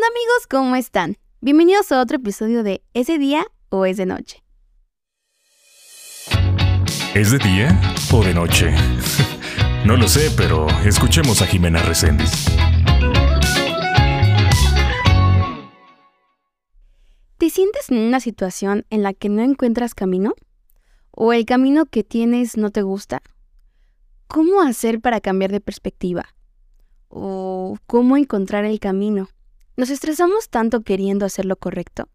onda amigos? ¿Cómo están? Bienvenidos a otro episodio de ¿Ese día o es de noche? ¿Es de día o de noche? no lo sé, pero escuchemos a Jimena Reséndiz. ¿Te sientes en una situación en la que no encuentras camino? ¿O el camino que tienes no te gusta? ¿Cómo hacer para cambiar de perspectiva? ¿O cómo encontrar el camino? Nos estresamos tanto queriendo hacer lo correcto,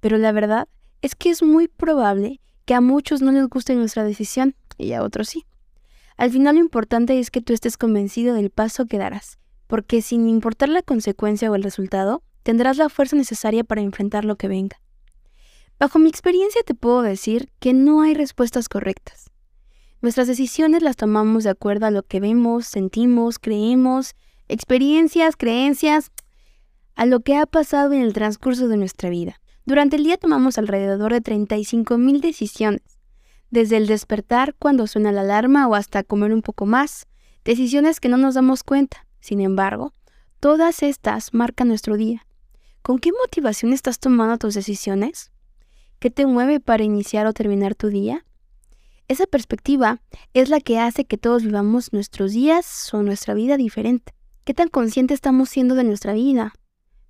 pero la verdad es que es muy probable que a muchos no les guste nuestra decisión y a otros sí. Al final lo importante es que tú estés convencido del paso que darás, porque sin importar la consecuencia o el resultado, tendrás la fuerza necesaria para enfrentar lo que venga. Bajo mi experiencia te puedo decir que no hay respuestas correctas. Nuestras decisiones las tomamos de acuerdo a lo que vemos, sentimos, creemos, experiencias, creencias, a lo que ha pasado en el transcurso de nuestra vida. Durante el día tomamos alrededor de 35.000 decisiones, desde el despertar cuando suena la alarma o hasta comer un poco más, decisiones que no nos damos cuenta. Sin embargo, todas estas marcan nuestro día. ¿Con qué motivación estás tomando tus decisiones? ¿Qué te mueve para iniciar o terminar tu día? Esa perspectiva es la que hace que todos vivamos nuestros días o nuestra vida diferente. ¿Qué tan consciente estamos siendo de nuestra vida?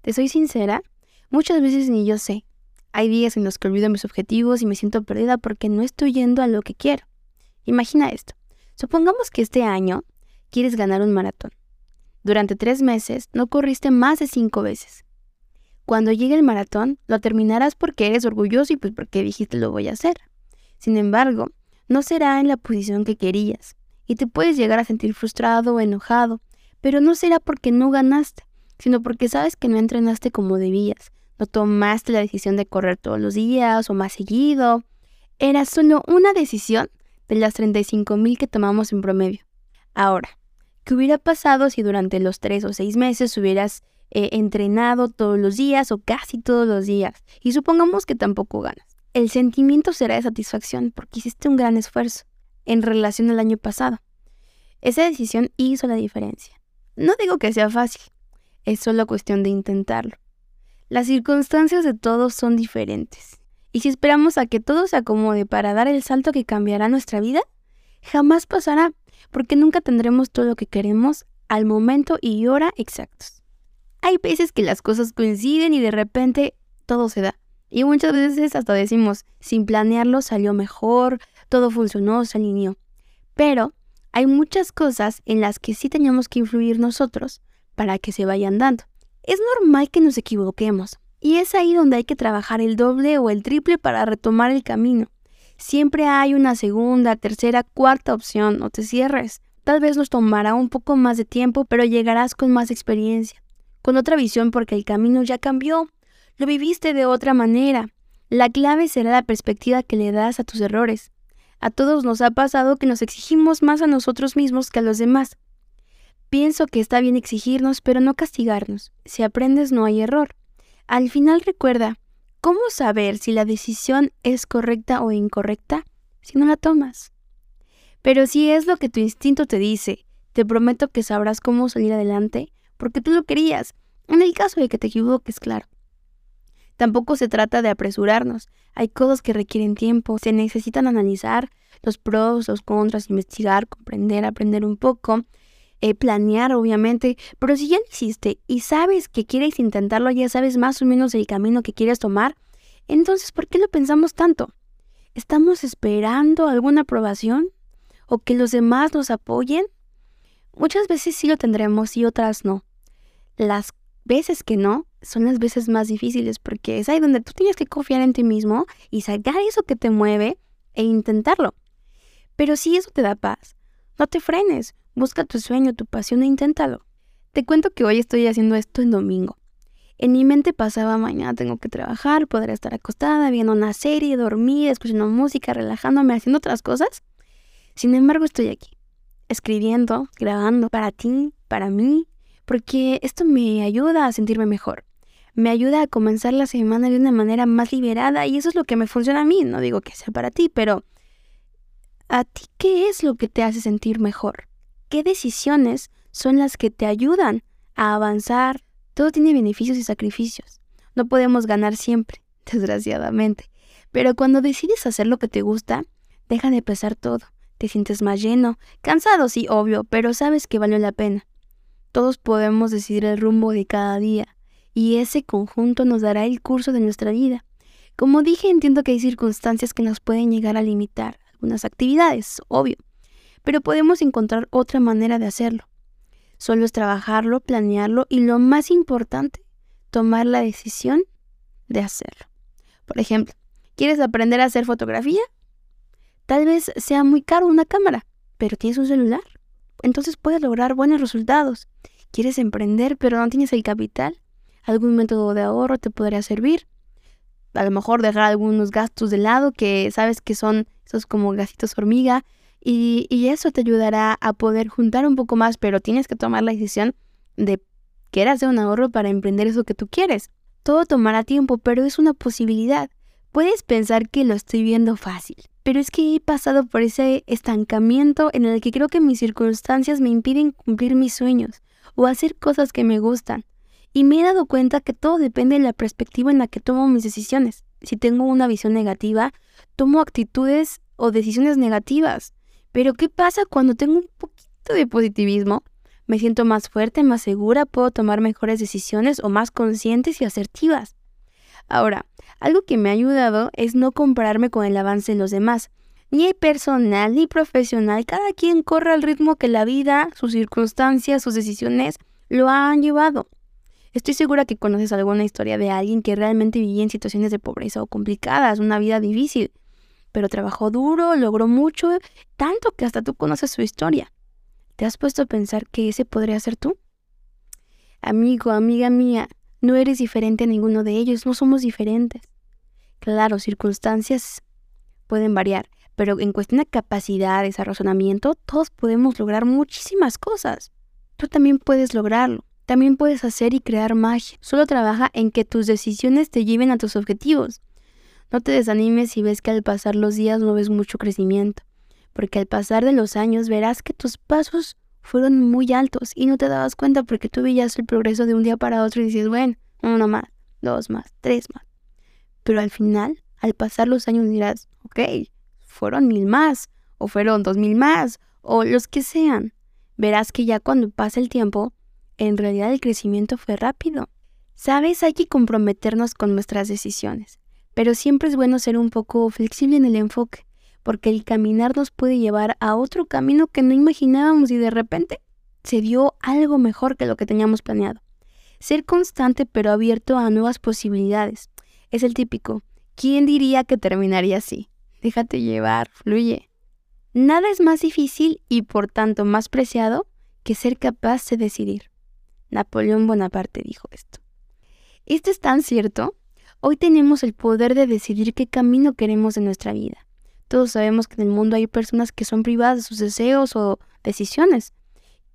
Te soy sincera, muchas veces ni yo sé. Hay días en los que olvido mis objetivos y me siento perdida porque no estoy yendo a lo que quiero. Imagina esto. Supongamos que este año quieres ganar un maratón. Durante tres meses no corriste más de cinco veces. Cuando llegue el maratón, lo terminarás porque eres orgulloso y pues porque dijiste lo voy a hacer. Sin embargo, no será en la posición que querías y te puedes llegar a sentir frustrado o enojado, pero no será porque no ganaste, sino porque sabes que no entrenaste como debías, no tomaste la decisión de correr todos los días o más seguido. Era solo una decisión de las 35.000 que tomamos en promedio. Ahora, ¿qué hubiera pasado si durante los tres o seis meses hubieras eh, entrenado todos los días o casi todos los días? Y supongamos que tampoco ganas. El sentimiento será de satisfacción porque hiciste un gran esfuerzo en relación al año pasado. Esa decisión hizo la diferencia. No digo que sea fácil, es solo cuestión de intentarlo. Las circunstancias de todos son diferentes. Y si esperamos a que todo se acomode para dar el salto que cambiará nuestra vida, jamás pasará, porque nunca tendremos todo lo que queremos al momento y hora exactos. Hay veces que las cosas coinciden y de repente todo se da. Y muchas veces hasta decimos, sin planearlo salió mejor, todo funcionó, se alineó. Pero hay muchas cosas en las que sí tenemos que influir nosotros para que se vayan dando. Es normal que nos equivoquemos, y es ahí donde hay que trabajar el doble o el triple para retomar el camino. Siempre hay una segunda, tercera, cuarta opción, no te cierres. Tal vez nos tomará un poco más de tiempo, pero llegarás con más experiencia, con otra visión porque el camino ya cambió, lo viviste de otra manera. La clave será la perspectiva que le das a tus errores. A todos nos ha pasado que nos exigimos más a nosotros mismos que a los demás. Pienso que está bien exigirnos, pero no castigarnos. Si aprendes no hay error. Al final recuerda, ¿cómo saber si la decisión es correcta o incorrecta si no la tomas? Pero si es lo que tu instinto te dice, te prometo que sabrás cómo salir adelante porque tú lo querías, en el caso de que te equivoques, claro. Tampoco se trata de apresurarnos, hay cosas que requieren tiempo, se necesitan analizar los pros, los contras, investigar, comprender, aprender un poco, eh, planear, obviamente, pero si ya lo hiciste y sabes que quieres intentarlo, ya sabes más o menos el camino que quieres tomar, entonces, ¿por qué lo pensamos tanto? ¿Estamos esperando alguna aprobación? ¿O que los demás nos apoyen? Muchas veces sí lo tendremos y otras no. Las veces que no son las veces más difíciles porque es ahí donde tú tienes que confiar en ti mismo y sacar eso que te mueve e intentarlo. Pero si eso te da paz, no te frenes, Busca tu sueño, tu pasión e inténtalo. Te cuento que hoy estoy haciendo esto en domingo. En mi mente pasaba mañana tengo que trabajar, poder estar acostada, viendo una serie, dormir, escuchando música, relajándome, haciendo otras cosas. Sin embargo, estoy aquí, escribiendo, grabando para ti, para mí, porque esto me ayuda a sentirme mejor. Me ayuda a comenzar la semana de una manera más liberada y eso es lo que me funciona a mí. No digo que sea para ti, pero ¿a ti qué es lo que te hace sentir mejor? qué decisiones son las que te ayudan a avanzar Todo tiene beneficios y sacrificios. No podemos ganar siempre, desgraciadamente. Pero cuando decides hacer lo que te gusta, deja de pesar todo. Te sientes más lleno, cansado, sí, obvio, pero sabes que valió la pena. Todos podemos decidir el rumbo de cada día, y ese conjunto nos dará el curso de nuestra vida. Como dije, entiendo que hay circunstancias que nos pueden llegar a limitar algunas actividades, obvio, pero podemos encontrar otra manera de hacerlo. Solo es trabajarlo, planearlo y lo más importante, tomar la decisión de hacerlo. Por ejemplo, ¿quieres aprender a hacer fotografía? Tal vez sea muy caro una cámara, pero tienes un celular. Entonces puedes lograr buenos resultados. ¿Quieres emprender pero no tienes el capital? ¿Algún método de ahorro te podría servir? A lo mejor dejar algunos gastos de lado que sabes que son esos como gastitos hormiga y, y eso te ayudará a poder juntar un poco más, pero tienes que tomar la decisión de querer hacer un ahorro para emprender eso que tú quieres. Todo tomará tiempo, pero es una posibilidad. Puedes pensar que lo estoy viendo fácil, pero es que he pasado por ese estancamiento en el que creo que mis circunstancias me impiden cumplir mis sueños o hacer cosas que me gustan. Y me he dado cuenta que todo depende de la perspectiva en la que tomo mis decisiones. Si tengo una visión negativa, tomo actitudes o decisiones negativas. Pero ¿qué pasa cuando tengo un poquito de positivismo? Me siento más fuerte, más segura, puedo tomar mejores decisiones o más conscientes y asertivas. Ahora, algo que me ha ayudado es no compararme con el avance de los demás. Ni personal ni profesional, cada quien corre al ritmo que la vida, sus circunstancias, sus decisiones lo han llevado. Estoy segura que conoces alguna historia de alguien que realmente vivía en situaciones de pobreza o complicadas, una vida difícil, pero trabajó duro, logró mucho, tanto que hasta tú conoces su historia. ¿Te has puesto a pensar que ese podría ser tú? Amigo, amiga mía, no eres diferente a ninguno de ellos, no somos diferentes. Claro, circunstancias pueden variar, pero en cuestión de capacidades, a razonamiento, todos podemos lograr muchísimas cosas. Tú también puedes lograrlo. También puedes hacer y crear magia. Solo trabaja en que tus decisiones te lleven a tus objetivos. No te desanimes si ves que al pasar los días no ves mucho crecimiento porque al pasar de los años verás que tus pasos fueron muy altos y no te dabas cuenta porque tú veías el progreso de un día para otro y dices, bueno, uno más, dos más, tres más. Pero al final, al pasar los años dirás, ok, fueron mil más, o fueron dos mil más, o los que sean. Verás que ya cuando pasa el tiempo, en realidad el crecimiento fue rápido. Sabes, hay que comprometernos con nuestras decisiones, pero siempre es bueno ser un poco flexible en el enfoque porque el caminar nos puede llevar a otro camino que no imaginábamos y de repente se dio algo mejor que lo que teníamos planeado. Ser constante pero abierto a nuevas posibilidades. Es el típico. ¿Quién diría que terminaría así? Déjate llevar, fluye. Nada es más difícil y por tanto más preciado que ser capaz de decidir. Napoleón Bonaparte dijo esto. Esto es tan cierto. Hoy tenemos el poder de decidir qué camino queremos en nuestra vida. Todos sabemos que en el mundo hay personas que son privadas de sus deseos o decisiones.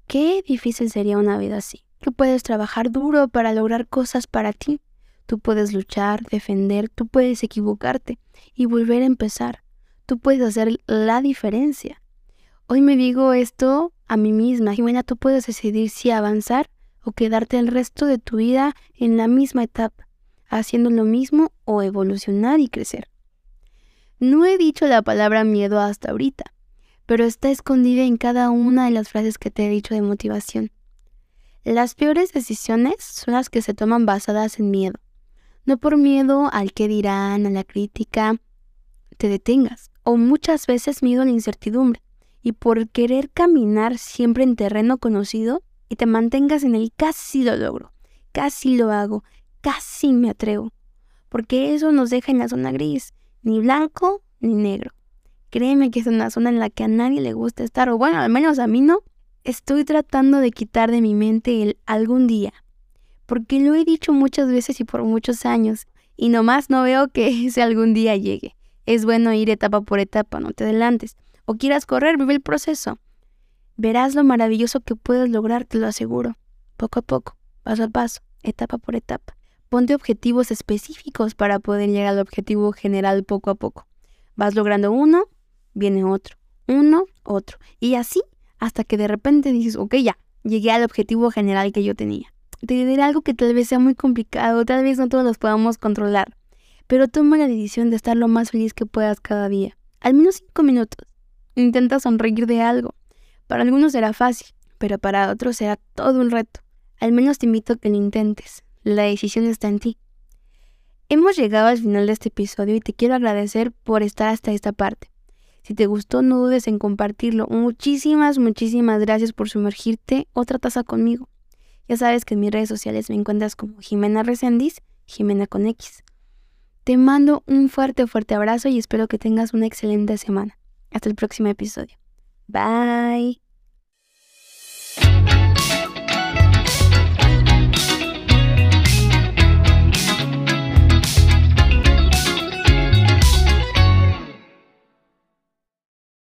Qué difícil sería una vida así. Tú puedes trabajar duro para lograr cosas para ti. Tú puedes luchar, defender, tú puedes equivocarte y volver a empezar. Tú puedes hacer la diferencia. Hoy me digo esto a mí misma. Jimena, tú puedes decidir si avanzar o quedarte el resto de tu vida en la misma etapa, haciendo lo mismo o evolucionar y crecer. No he dicho la palabra miedo hasta ahorita, pero está escondida en cada una de las frases que te he dicho de motivación. Las peores decisiones son las que se toman basadas en miedo. No por miedo al que dirán, a la crítica, te detengas, o muchas veces miedo a la incertidumbre, y por querer caminar siempre en terreno conocido y te mantengas en el casi lo logro, casi lo hago, casi me atrevo, porque eso nos deja en la zona gris, ni blanco ni negro. Créeme que es una zona en la que a nadie le gusta estar, o bueno, al menos a mí no. Estoy tratando de quitar de mi mente el algún día, porque lo he dicho muchas veces y por muchos años, y nomás no veo que ese algún día llegue. Es bueno ir etapa por etapa, no te adelantes. O quieras correr, vive el proceso. Verás lo maravilloso que puedes lograr, te lo aseguro. Poco a poco, paso a paso, etapa por etapa. Ponte objetivos específicos para poder llegar al objetivo general poco a poco. Vas logrando uno, viene otro, uno, otro. Y así hasta que de repente dices, ok, ya, llegué al objetivo general que yo tenía. te diré algo que tal vez sea muy complicado, tal vez no todos los podamos controlar, pero toma la decisión de estar lo más feliz que puedas cada día. Al menos cinco minutos. Intenta sonreír de algo. Para algunos será fácil, pero para otros será todo un reto. Al menos te invito a que lo intentes. La decisión está en ti. Hemos llegado al final de este episodio y te quiero agradecer por estar hasta esta parte. Si te gustó, no dudes en compartirlo. Muchísimas, muchísimas gracias por sumergirte otra taza conmigo. Ya sabes que en mis redes sociales me encuentras como Jimena Resendiz, Jimena con X. Te mando un fuerte, fuerte abrazo y espero que tengas una excelente semana. Hasta el próximo episodio. Bye.